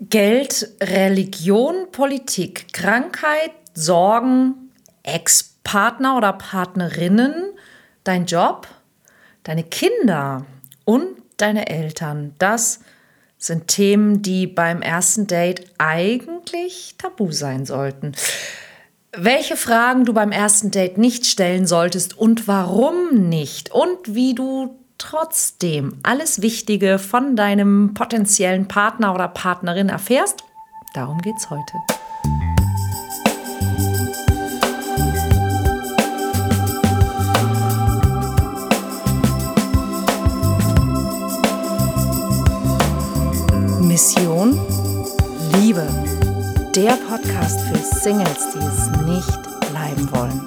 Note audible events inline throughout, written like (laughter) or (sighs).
Geld, Religion, Politik, Krankheit, Sorgen, Ex-Partner oder Partnerinnen, dein Job, deine Kinder und deine Eltern. Das sind Themen, die beim ersten Date eigentlich tabu sein sollten. Welche Fragen du beim ersten Date nicht stellen solltest und warum nicht und wie du trotzdem alles Wichtige von deinem potenziellen Partner oder Partnerin erfährst, darum geht's heute. Mission Liebe. Der Podcast für Singles, die es nicht bleiben wollen.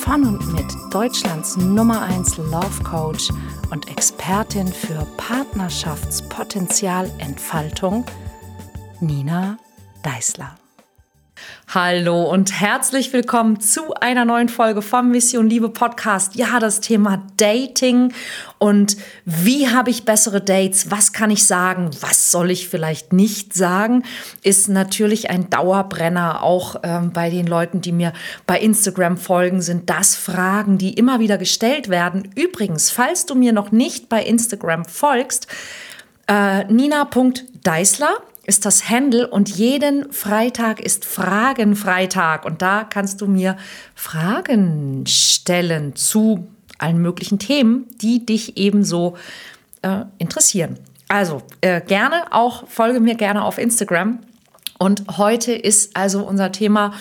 Von und mit Deutschlands Nummer 1 Love Coach und Expertin für Partnerschaftspotenzialentfaltung, Nina Deißler. Hallo und herzlich willkommen zu einer neuen Folge vom Mission Liebe Podcast. Ja, das Thema Dating und wie habe ich bessere Dates? Was kann ich sagen? Was soll ich vielleicht nicht sagen? Ist natürlich ein Dauerbrenner. Auch ähm, bei den Leuten, die mir bei Instagram folgen, sind das Fragen, die immer wieder gestellt werden. Übrigens, falls du mir noch nicht bei Instagram folgst, äh, nina.deisler ist das Handle und jeden Freitag ist Fragenfreitag und da kannst du mir Fragen stellen zu allen möglichen Themen, die dich ebenso äh, interessieren. Also äh, gerne auch, folge mir gerne auf Instagram. Und heute ist also unser Thema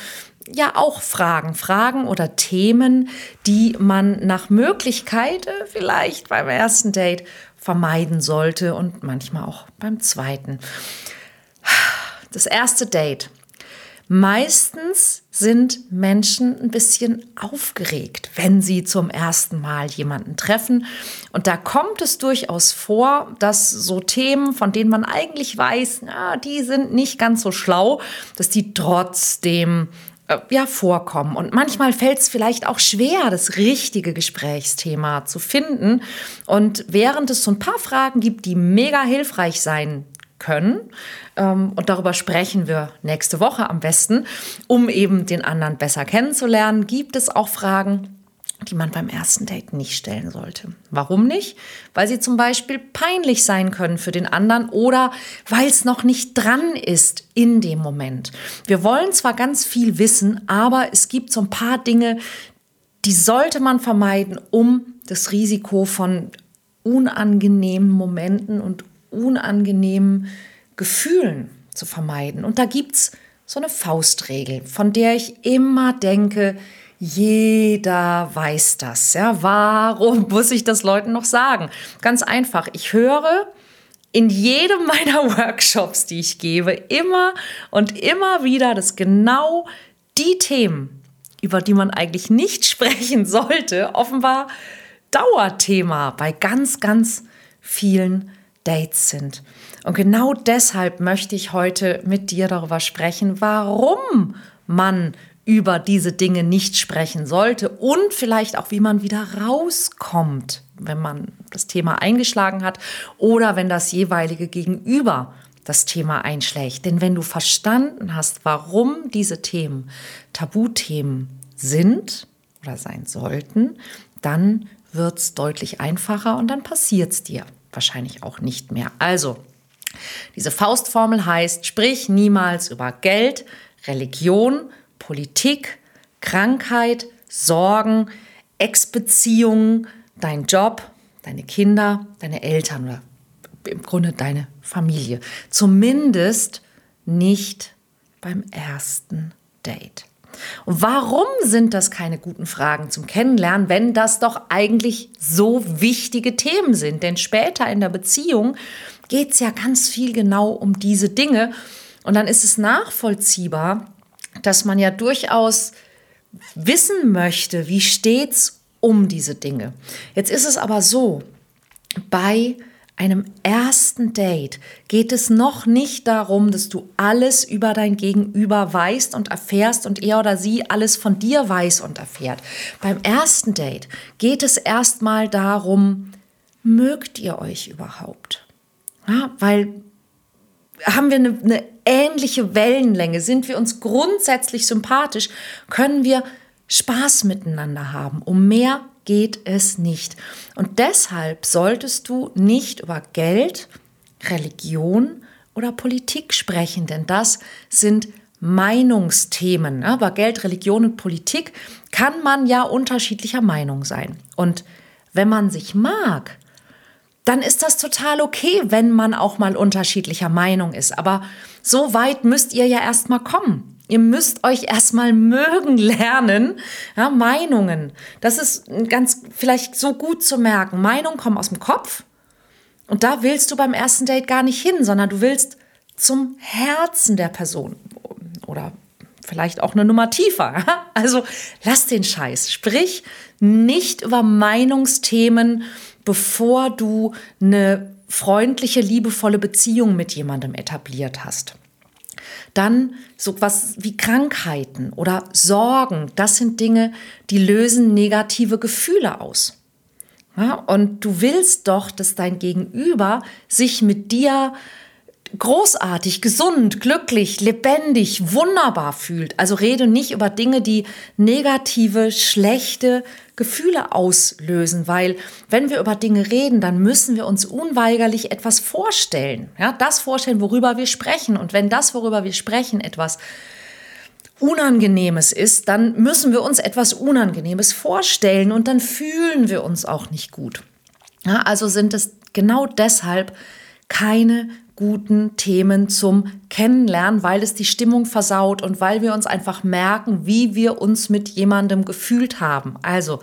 ja auch Fragen, Fragen oder Themen, die man nach Möglichkeit äh, vielleicht beim ersten Date vermeiden sollte und manchmal auch beim zweiten das erste Date. Meistens sind Menschen ein bisschen aufgeregt, wenn sie zum ersten Mal jemanden treffen. Und da kommt es durchaus vor, dass so Themen, von denen man eigentlich weiß, na, die sind nicht ganz so schlau, dass die trotzdem äh, ja, vorkommen. Und manchmal fällt es vielleicht auch schwer, das richtige Gesprächsthema zu finden. Und während es so ein paar Fragen gibt, die mega hilfreich sein können. Ähm, und darüber sprechen wir nächste Woche am besten, um eben den anderen besser kennenzulernen. Gibt es auch Fragen, die man beim ersten Date nicht stellen sollte. Warum nicht? Weil sie zum Beispiel peinlich sein können für den anderen oder weil es noch nicht dran ist in dem Moment. Wir wollen zwar ganz viel wissen, aber es gibt so ein paar Dinge, die sollte man vermeiden, um das Risiko von unangenehmen Momenten und unangenehmen Gefühlen zu vermeiden. Und da gibt es so eine Faustregel, von der ich immer denke, jeder weiß das. Ja, warum (laughs) muss ich das Leuten noch sagen? Ganz einfach. Ich höre in jedem (laughs) meiner Workshops, die ich gebe, immer und immer wieder, dass genau die Themen, über die man eigentlich nicht (laughs) sprechen sollte, offenbar Dauerthema bei ganz, ganz vielen Dates sind. Und genau deshalb möchte ich heute mit dir darüber sprechen, warum man über diese Dinge nicht sprechen sollte und vielleicht auch, wie man wieder rauskommt, wenn man das Thema eingeschlagen hat oder wenn das jeweilige Gegenüber das Thema einschlägt. Denn wenn du verstanden hast, warum diese Themen Tabuthemen sind oder sein sollten, dann wird es deutlich einfacher und dann passiert es dir wahrscheinlich auch nicht mehr. Also, diese Faustformel heißt, sprich niemals über Geld, Religion, Politik, Krankheit, Sorgen, Ex-Beziehungen, dein Job, deine Kinder, deine Eltern oder im Grunde deine Familie. Zumindest nicht beim ersten Date. Und warum sind das keine guten Fragen zum Kennenlernen, wenn das doch eigentlich so wichtige Themen sind? Denn später in der Beziehung geht es ja ganz viel genau um diese Dinge. Und dann ist es nachvollziehbar, dass man ja durchaus wissen möchte, wie steht es um diese Dinge. Jetzt ist es aber so, bei einem ersten Date geht es noch nicht darum, dass du alles über dein Gegenüber weißt und erfährst und er oder sie alles von dir weiß und erfährt. Beim ersten Date geht es erstmal darum, mögt ihr euch überhaupt? Ja, weil haben wir eine, eine ähnliche Wellenlänge, sind wir uns grundsätzlich sympathisch, können wir Spaß miteinander haben. Um mehr geht es nicht. Und deshalb solltest du nicht über Geld, Religion oder Politik sprechen, denn das sind Meinungsthemen. Ne? Über Geld, Religion und Politik kann man ja unterschiedlicher Meinung sein. Und wenn man sich mag, dann ist das total okay, wenn man auch mal unterschiedlicher Meinung ist. Aber so weit müsst ihr ja erstmal kommen. Ihr müsst euch erstmal mögen lernen. Ja, Meinungen. Das ist ganz vielleicht so gut zu merken. Meinungen kommen aus dem Kopf. Und da willst du beim ersten Date gar nicht hin, sondern du willst zum Herzen der Person. Oder vielleicht auch eine Nummer tiefer. (laughs) Also lass den Scheiß. Sprich nicht über Meinungsthemen, bevor du eine freundliche, liebevolle Beziehung mit jemandem etabliert hast. Dann so was wie Krankheiten oder Sorgen, das sind Dinge, die lösen negative Gefühle aus. Ja, und du willst doch, dass dein Gegenüber sich mit dir großartig, gesund, glücklich, lebendig, wunderbar fühlt. Also rede nicht über Dinge, die negative, schlechte Gefühle auslösen, weil wenn wir über Dinge reden, dann müssen wir uns unweigerlich etwas vorstellen. Ja, das vorstellen, worüber wir sprechen. Und wenn das, worüber wir sprechen, etwas Unangenehmes ist, dann müssen wir uns etwas Unangenehmes vorstellen und dann fühlen wir uns auch nicht gut. Ja, also sind es genau deshalb keine guten Themen zum Kennenlernen, weil es die Stimmung versaut und weil wir uns einfach merken, wie wir uns mit jemandem gefühlt haben. Also,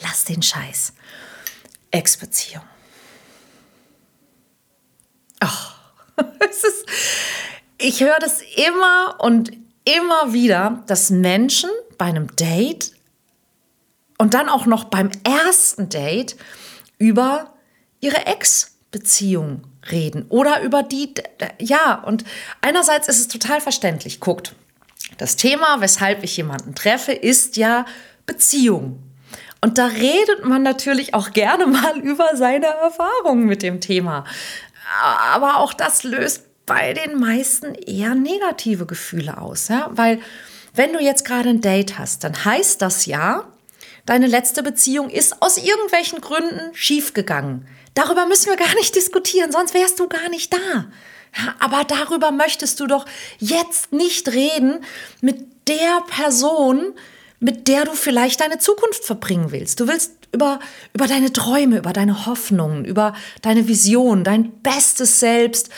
lass den Scheiß. Ex-Beziehung. Oh, (laughs) ich höre das immer und immer wieder, dass Menschen bei einem Date und dann auch noch beim ersten Date über ihre Ex-Beziehung reden oder über die, ja, und einerseits ist es total verständlich. Guckt, das Thema, weshalb ich jemanden treffe, ist ja Beziehung. Und da redet man natürlich auch gerne (laughs) mal über seine Erfahrungen mit dem Thema. Aber auch das löst bei den meisten eher negative Gefühle aus, ja? weil wenn du jetzt gerade ein Date hast, dann heißt das ja, deine letzte Beziehung ist aus irgendwelchen Gründen schiefgegangen. Darüber müssen wir gar nicht diskutieren, sonst wärst du gar nicht da. Ja, aber darüber möchtest du doch jetzt nicht reden mit der Person, mit der du vielleicht deine Zukunft verbringen willst. Du willst über, über deine Träume, über deine Hoffnungen, über deine Vision, dein bestes Selbst,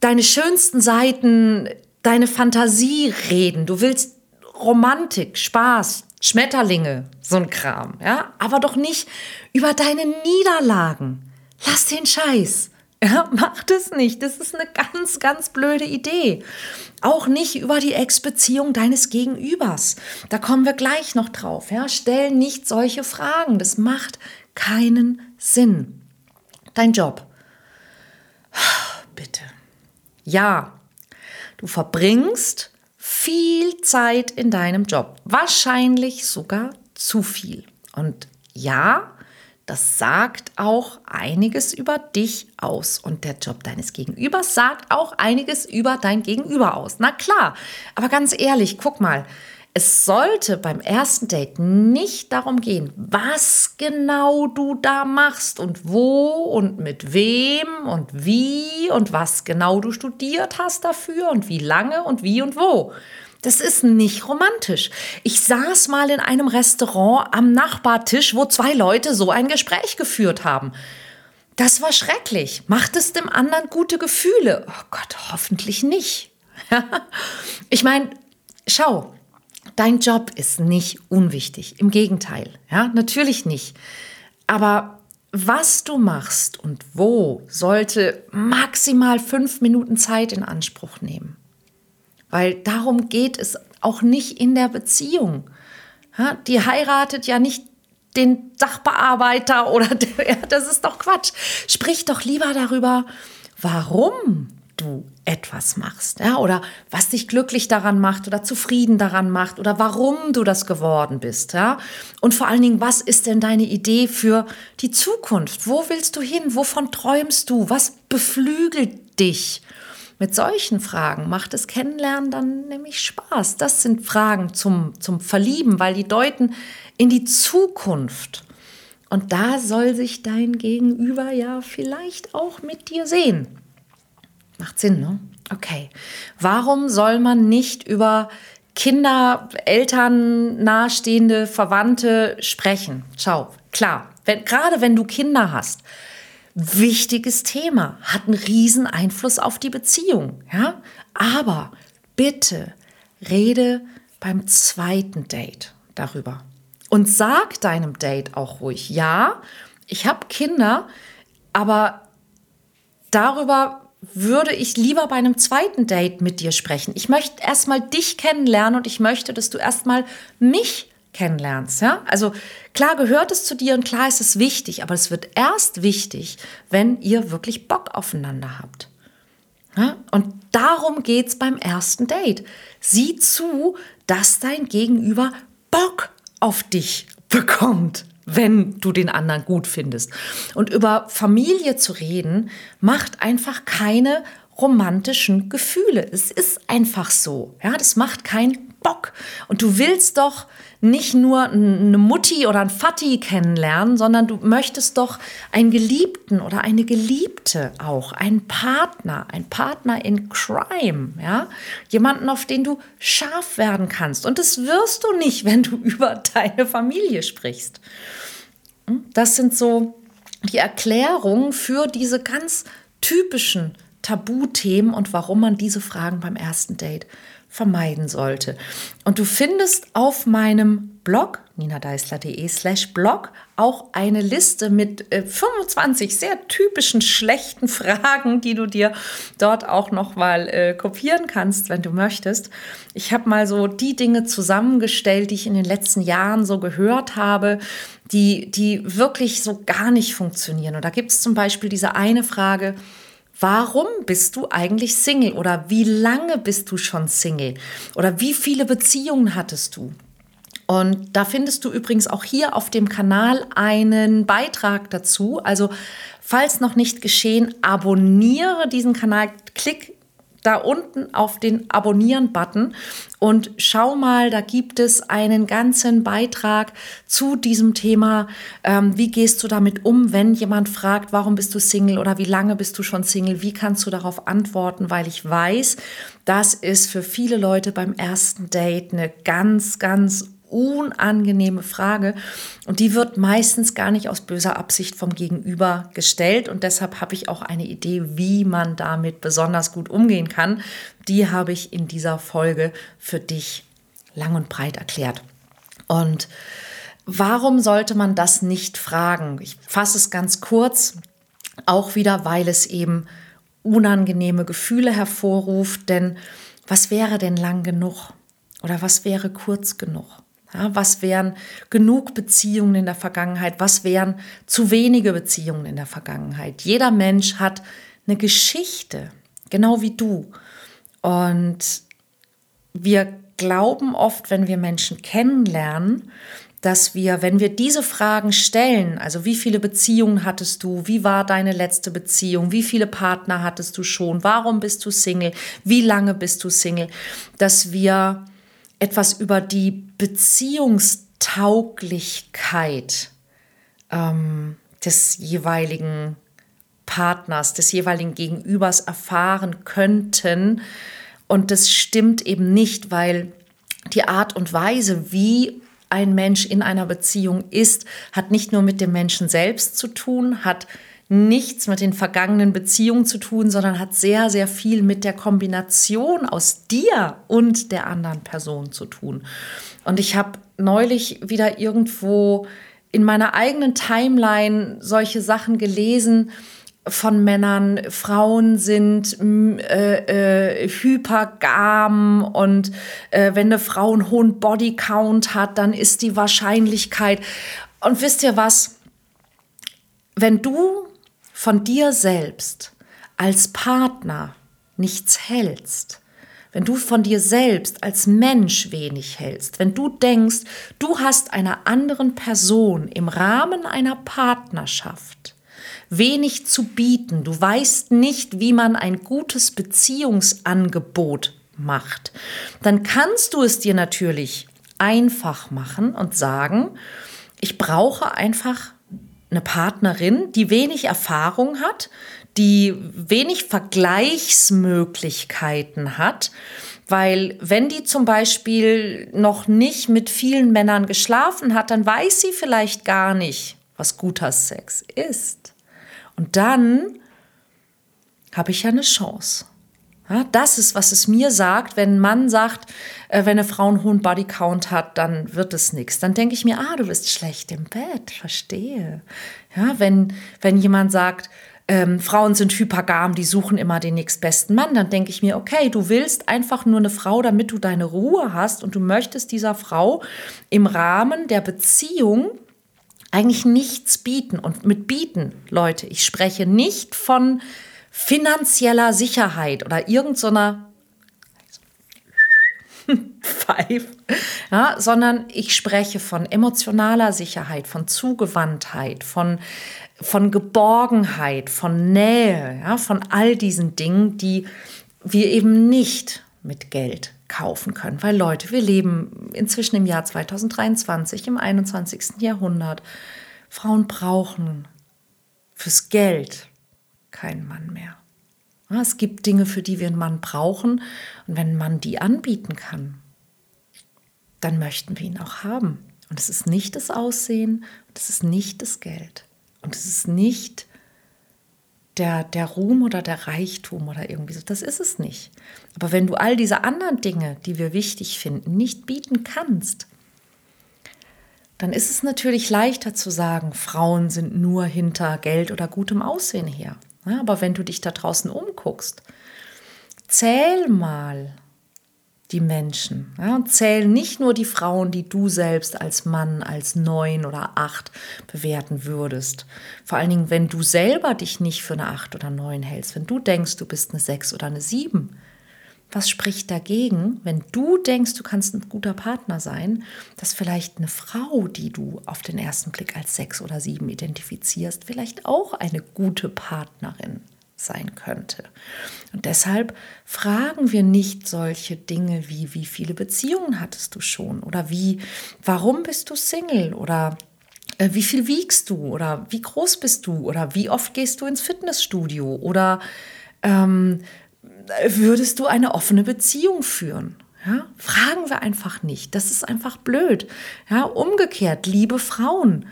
deine schönsten Seiten, deine Fantasie reden. Du willst Romantik, Spaß, Schmetterlinge, so ein Kram, ja, aber doch nicht über deine Niederlagen. Lass den Scheiß. (laughs) Ja, mach das nicht. Das ist eine ganz, ganz blöde Idee. Auch nicht über die Ex-Beziehung deines Gegenübers. Da kommen wir gleich noch drauf. Ja, stell nicht solche Fragen. Das macht keinen Sinn. Dein Job. (sighs) Bitte. Ja, du verbringst viel Zeit in deinem Job. Wahrscheinlich sogar zu viel. Und ja, das sagt auch einiges über dich aus. Und der Job deines Gegenübers sagt auch einiges über dein Gegenüber aus. Na klar, aber ganz ehrlich, guck mal. Es sollte beim ersten Date nicht darum gehen, was genau du da machst und wo und mit wem und wie und was genau du studiert hast dafür und wie lange und wie und wo. Das ist nicht romantisch. Ich saß mal in einem Restaurant am Nachbartisch, wo zwei Leute so ein Gespräch geführt haben. Das war schrecklich. Macht es dem anderen gute Gefühle? Oh Gott, hoffentlich nicht. (laughs) ich meine, schau, dein Job ist nicht unwichtig. Im Gegenteil. Ja, natürlich nicht. Aber was du machst und wo sollte maximal fünf Minuten Zeit in Anspruch nehmen. Weil darum geht es auch nicht in der Beziehung. Ja, die heiratet ja nicht den Sachbearbeiter (laughs) oder ja, das ist doch Quatsch. Sprich doch lieber darüber, warum du etwas machst, ja, oder was dich glücklich daran macht oder zufrieden daran macht oder warum du das geworden bist, ja? Und vor allen Dingen, was ist denn deine Idee für die Zukunft? Wo willst du hin? Wovon träumst du? Was beflügelt dich? mit solchen Fragen macht das Kennenlernen dann nämlich Spaß. Das sind Fragen zum, zum Verlieben, weil die deuten in die Zukunft. Und da soll sich dein Gegenüber ja vielleicht auch mit dir sehen. Macht Sinn, ne? Okay. Warum soll man nicht über Kinder, Eltern, nahestehende, Verwandte sprechen? Schau, klar, wenn, gerade wenn du Kinder hast, wichtiges Thema, hat einen riesen Einfluss auf die Beziehung, ja? Aber bitte rede beim zweiten Date darüber. Und sag deinem Date auch ruhig, ja, ich habe Kinder, aber darüber würde ich lieber bei einem zweiten Date mit dir sprechen. Ich möchte erstmal dich kennenlernen und ich möchte, dass du erstmal mich kennenlernst. Ja? Also klar gehört es zu dir und klar ist es wichtig, aber es wird erst wichtig, wenn ihr wirklich Bock aufeinander habt. Ja? Und darum geht es beim ersten Date. Sieh zu, dass dein Gegenüber Bock auf dich bekommt wenn du den anderen gut findest. Und über Familie zu reden, macht einfach keine romantischen Gefühle. Es ist einfach so. Ja, das macht keinen Bock. Und du willst doch nicht nur eine Mutti oder ein Vati kennenlernen, sondern du möchtest doch einen Geliebten oder eine Geliebte auch, einen Partner, ein Partner in Crime, ja? Jemanden, auf den du scharf werden kannst. Und das wirst du nicht, (laughs) wenn du über deine Familie sprichst. Hm? Das sind so die Erklärungen für diese ganz typischen Tabuthemen und warum man diese Fragen beim ersten Date vermeiden sollte. Und du findest auf meinem Blog ninadeisler.de slash blog auch eine Liste mit äh, 25 sehr typischen schlechten (laughs) Fragen, die du dir dort auch noch mal äh, kopieren kannst, wenn du möchtest. Ich habe mal so die Dinge zusammengestellt, die ich in den letzten Jahren so gehört habe, die, die wirklich so gar nicht funktionieren. Und da gibt es zum Beispiel diese eine Frage, Warum bist du eigentlich Single oder wie lange bist du schon Single oder wie viele Beziehungen hattest du? Und da findest du übrigens auch hier auf dem Kanal einen Beitrag dazu. Also falls noch nicht geschehen, abonniere diesen Kanal, klick da unten auf den Abonnieren-Button und schau mal, da gibt es einen ganzen Beitrag zu diesem Thema. Ähm, wie gehst du damit um, wenn jemand fragt, warum bist du Single oder wie lange bist du schon Single? Wie kannst du darauf antworten? Weil ich weiß, das ist für viele Leute beim ersten Date eine ganz, ganz unangenehme Frage und die wird meistens gar nicht aus böser Absicht vom Gegenüber gestellt und deshalb habe ich auch eine Idee, wie man damit besonders gut umgehen kann. Die habe ich in dieser Folge für dich lang und breit erklärt. Und warum sollte man das nicht fragen? Ich fasse es ganz kurz, auch wieder, weil es eben unangenehme Gefühle hervorruft, denn was wäre denn lang genug? Oder was wäre kurz genug? Ja, was wären genug Beziehungen in der Vergangenheit? Was wären zu wenige Beziehungen in der Vergangenheit? Jeder Mensch hat eine Geschichte, genau wie du. Und wir glauben oft, wenn wir Menschen kennenlernen, dass wir, wenn wir diese Fragen stellen, also wie viele Beziehungen hattest du, wie war deine letzte Beziehung, wie viele Partner hattest du schon, warum bist du Single, wie lange bist du Single, dass wir etwas über die Beziehungstauglichkeit ähm, des jeweiligen Partners, des jeweiligen Gegenübers erfahren könnten. Und das stimmt eben nicht, weil die Art und Weise, wie ein Mensch in einer Beziehung ist, hat nicht nur mit dem Menschen selbst zu tun, hat nichts mit den vergangenen Beziehungen zu tun, sondern hat sehr, sehr viel mit der Kombination aus dir und der anderen Person zu tun. Und ich habe neulich wieder irgendwo in meiner eigenen Timeline solche Sachen gelesen von Männern, Frauen sind äh, äh, hypergam und äh, wenn eine Frau einen hohen Bodycount hat, dann ist die Wahrscheinlichkeit. Und wisst ihr was? Wenn du von dir selbst als Partner nichts hältst, wenn du von dir selbst als Mensch wenig hältst, wenn du denkst, du hast einer anderen Person im Rahmen einer Partnerschaft wenig zu bieten, du weißt nicht, wie man ein gutes Beziehungsangebot macht, dann kannst du es dir natürlich einfach machen und sagen, ich brauche einfach eine Partnerin, die wenig Erfahrung hat, die wenig Vergleichsmöglichkeiten hat, weil wenn die zum Beispiel noch nicht mit vielen Männern geschlafen hat, dann weiß sie vielleicht gar nicht, was guter Sex ist. Und dann habe ich ja eine Chance. Ja, das ist, was es mir sagt, wenn ein Mann sagt, äh, wenn eine Frau einen hohen Bodycount hat, dann wird es nichts. Dann denke ich mir, ah, du bist schlecht im Bett, verstehe. Ja, wenn, wenn jemand sagt, ähm, Frauen sind hypergam, die suchen immer den nächstbesten Mann, dann denke ich mir, okay, du willst einfach nur eine Frau, damit du deine Ruhe hast und du möchtest dieser Frau im Rahmen der Beziehung eigentlich nichts bieten. Und mit bieten, Leute, ich spreche nicht von finanzieller Sicherheit oder irgendeiner (laughs) Five, ja, sondern ich spreche von emotionaler Sicherheit, von Zugewandtheit, von, von Geborgenheit, von Nähe, ja, von all diesen Dingen, die wir eben nicht mit Geld kaufen können. Weil Leute, wir leben inzwischen im Jahr 2023, im 21. Jahrhundert. Frauen brauchen fürs Geld keinen Mann mehr. Es gibt Dinge, für die wir einen Mann brauchen. Und wenn ein Mann die anbieten kann, dann möchten wir ihn auch haben. Und es ist nicht das Aussehen, es ist nicht das Geld. Und es ist nicht der, der Ruhm oder der Reichtum oder irgendwie so. Das ist es nicht. Aber wenn du all diese anderen Dinge, die wir wichtig finden, nicht bieten kannst, dann ist es natürlich leichter zu sagen, Frauen sind nur hinter Geld oder gutem Aussehen her. Aber wenn du dich da draußen umguckst, zähl mal die Menschen. Und zähl nicht nur die Frauen, die du selbst als Mann, als neun oder acht bewerten würdest. Vor allen Dingen, wenn du selber dich nicht für eine acht oder neun hältst, wenn du denkst, du bist eine sechs oder eine sieben. Was spricht dagegen, wenn du denkst, du kannst ein guter Partner sein, dass vielleicht eine Frau, die du auf den ersten Blick als sechs oder sieben identifizierst, vielleicht auch eine gute Partnerin sein könnte. Und deshalb fragen wir nicht solche Dinge wie, wie viele Beziehungen hattest du schon? Oder wie, warum bist du Single? Oder äh, wie viel wiegst du? Oder wie groß bist du? Oder wie oft gehst du ins Fitnessstudio? Oder ähm, würdest du eine offene Beziehung führen? Ja, fragen wir einfach nicht. Das ist einfach blöd. Ja, umgekehrt, liebe Frauen,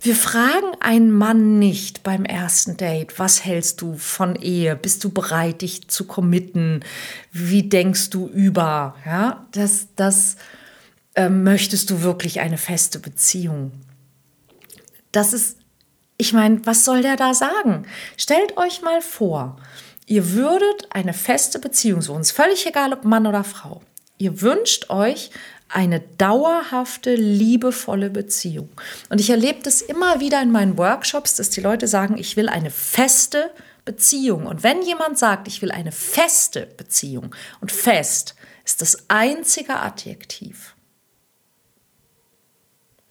wir fragen einen Mann nicht beim ersten Date, was hältst du von Ehe? Bist du bereit, dich zu committen? Wie denkst du über? Ja, das, das äh, möchtest du wirklich eine feste Beziehung? Das ist, ich meine, was soll der da sagen? Stellt euch mal vor, ihr würdet eine feste Beziehung suchen, ist völlig egal, ob Mann oder Frau. Ihr wünscht euch eine dauerhafte, liebevolle Beziehung. Und ich erlebe das immer wieder in meinen Workshops, dass die Leute sagen, ich will eine feste Beziehung. Und wenn jemand sagt, ich will eine feste Beziehung, und fest ist das einzige Adjektiv.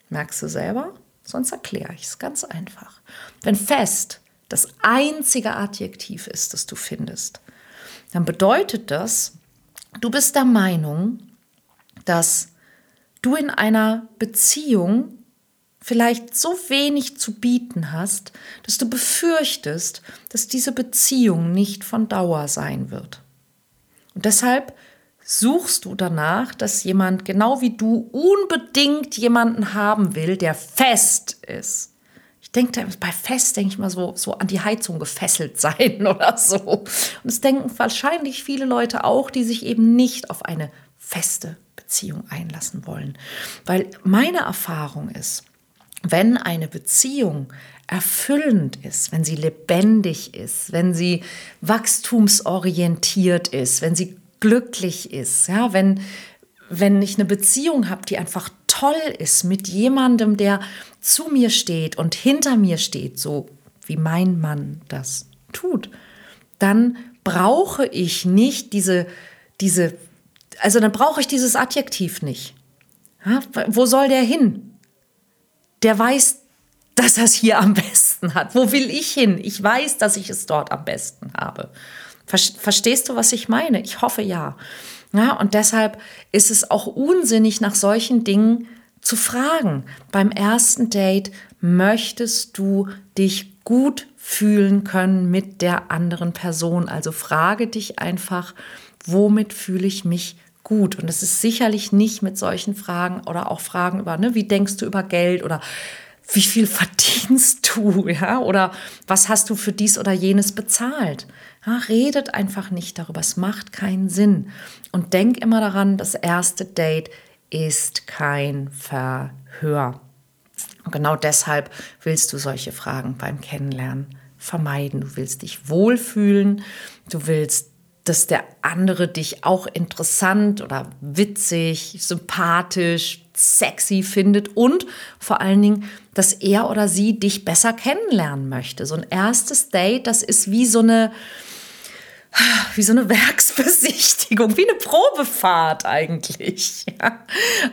Merkst du selber? Sonst erkläre ich es ganz einfach. Wenn fest das einzige Adjektiv ist, das du findest, dann bedeutet das, du bist der Meinung, dass du in einer Beziehung vielleicht so wenig zu bieten hast, dass du befürchtest, dass diese Beziehung nicht von Dauer sein wird. Und deshalb suchst du danach, dass jemand genau wie du unbedingt jemanden haben will, der fest ist. Denke bei fest denke ich mal so, so an die Heizung gefesselt (laughs) sein oder so. Und es denken wahrscheinlich viele Leute auch, die sich eben nicht auf eine feste Beziehung einlassen wollen. Weil meine Erfahrung ist, wenn eine Beziehung erfüllend ist, wenn sie lebendig ist, wenn sie wachstumsorientiert ist, wenn sie glücklich ist, ja, wenn, wenn ich eine Beziehung habe, die einfach toll ist mit jemandem, der zu mir steht und hinter mir steht, so wie mein Mann das tut, dann brauche ich nicht diese, diese also dann brauche ich dieses Adjektiv nicht. Ja, wo soll der hin? Der weiß, dass er es hier am besten besten hat. Wo will ich hin? Ich weiß, dass ich es dort am besten habe. Verstehst du, was ich meine? Ich hoffe ja. Ja, und deshalb ist es auch unsinnig, nach solchen Dingen zu fragen. Beim ersten Date möchtest du dich gut fühlen können mit der anderen Person. Also frage dich einfach, womit fühle ich mich gut? Und es ist sicherlich nicht mit solchen Fragen oder auch Fragen über, ne, wie denkst du über Geld oder wie viel (laughs) verdienst du, ja, oder was hast du für dies oder jenes bezahlt? Ja, redet einfach nicht darüber, es macht keinen Sinn. Und denk immer daran, das erste Date ist kein Verhör. Und genau deshalb willst du solche Fragen beim Kennenlernen vermeiden. Du willst dich wohlfühlen, du willst, dass der andere dich auch interessant oder witzig, sympathisch, sexy findet und vor allen Dingen, dass er oder sie dich besser kennenlernen möchte. So ein erstes Date, das ist wie so eine, wie so eine Werksbesichtigung, wie eine Probefahrt eigentlich. Ja.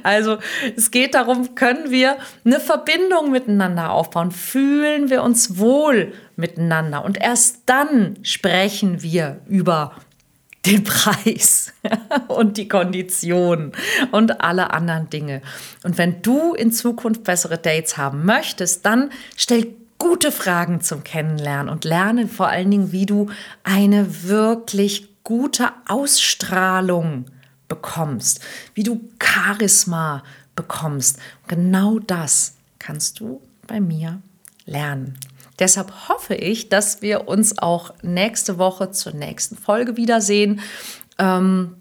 Also es geht darum, können wir eine Verbindung miteinander aufbauen, fühlen wir uns wohl miteinander und erst dann sprechen wir über den Preis (laughs) und die Konditionen und alle anderen Dinge. Und wenn du in Zukunft bessere Dates haben möchtest, dann stell gute Fragen zum Kennenlernen und lerne vor allen Dingen, wie du eine wirklich gute Ausstrahlung bekommst, wie du Charisma bekommst. Genau das kannst du bei mir lernen. Deshalb hoffe ich, dass wir uns auch nächste Woche zur nächsten Folge wiedersehen. Ähm,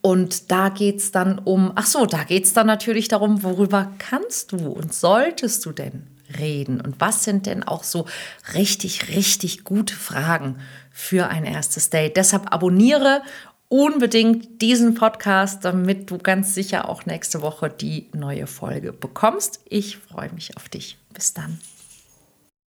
und da geht es dann um, ach so, da geht es dann natürlich darum, worüber kannst du und solltest du denn reden? Und was sind denn auch so richtig, richtig gute Fragen für ein erstes Date? Deshalb abonniere unbedingt diesen Podcast, damit du ganz sicher auch nächste Woche die neue Folge bekommst. Ich freue mich auf dich. Bis dann.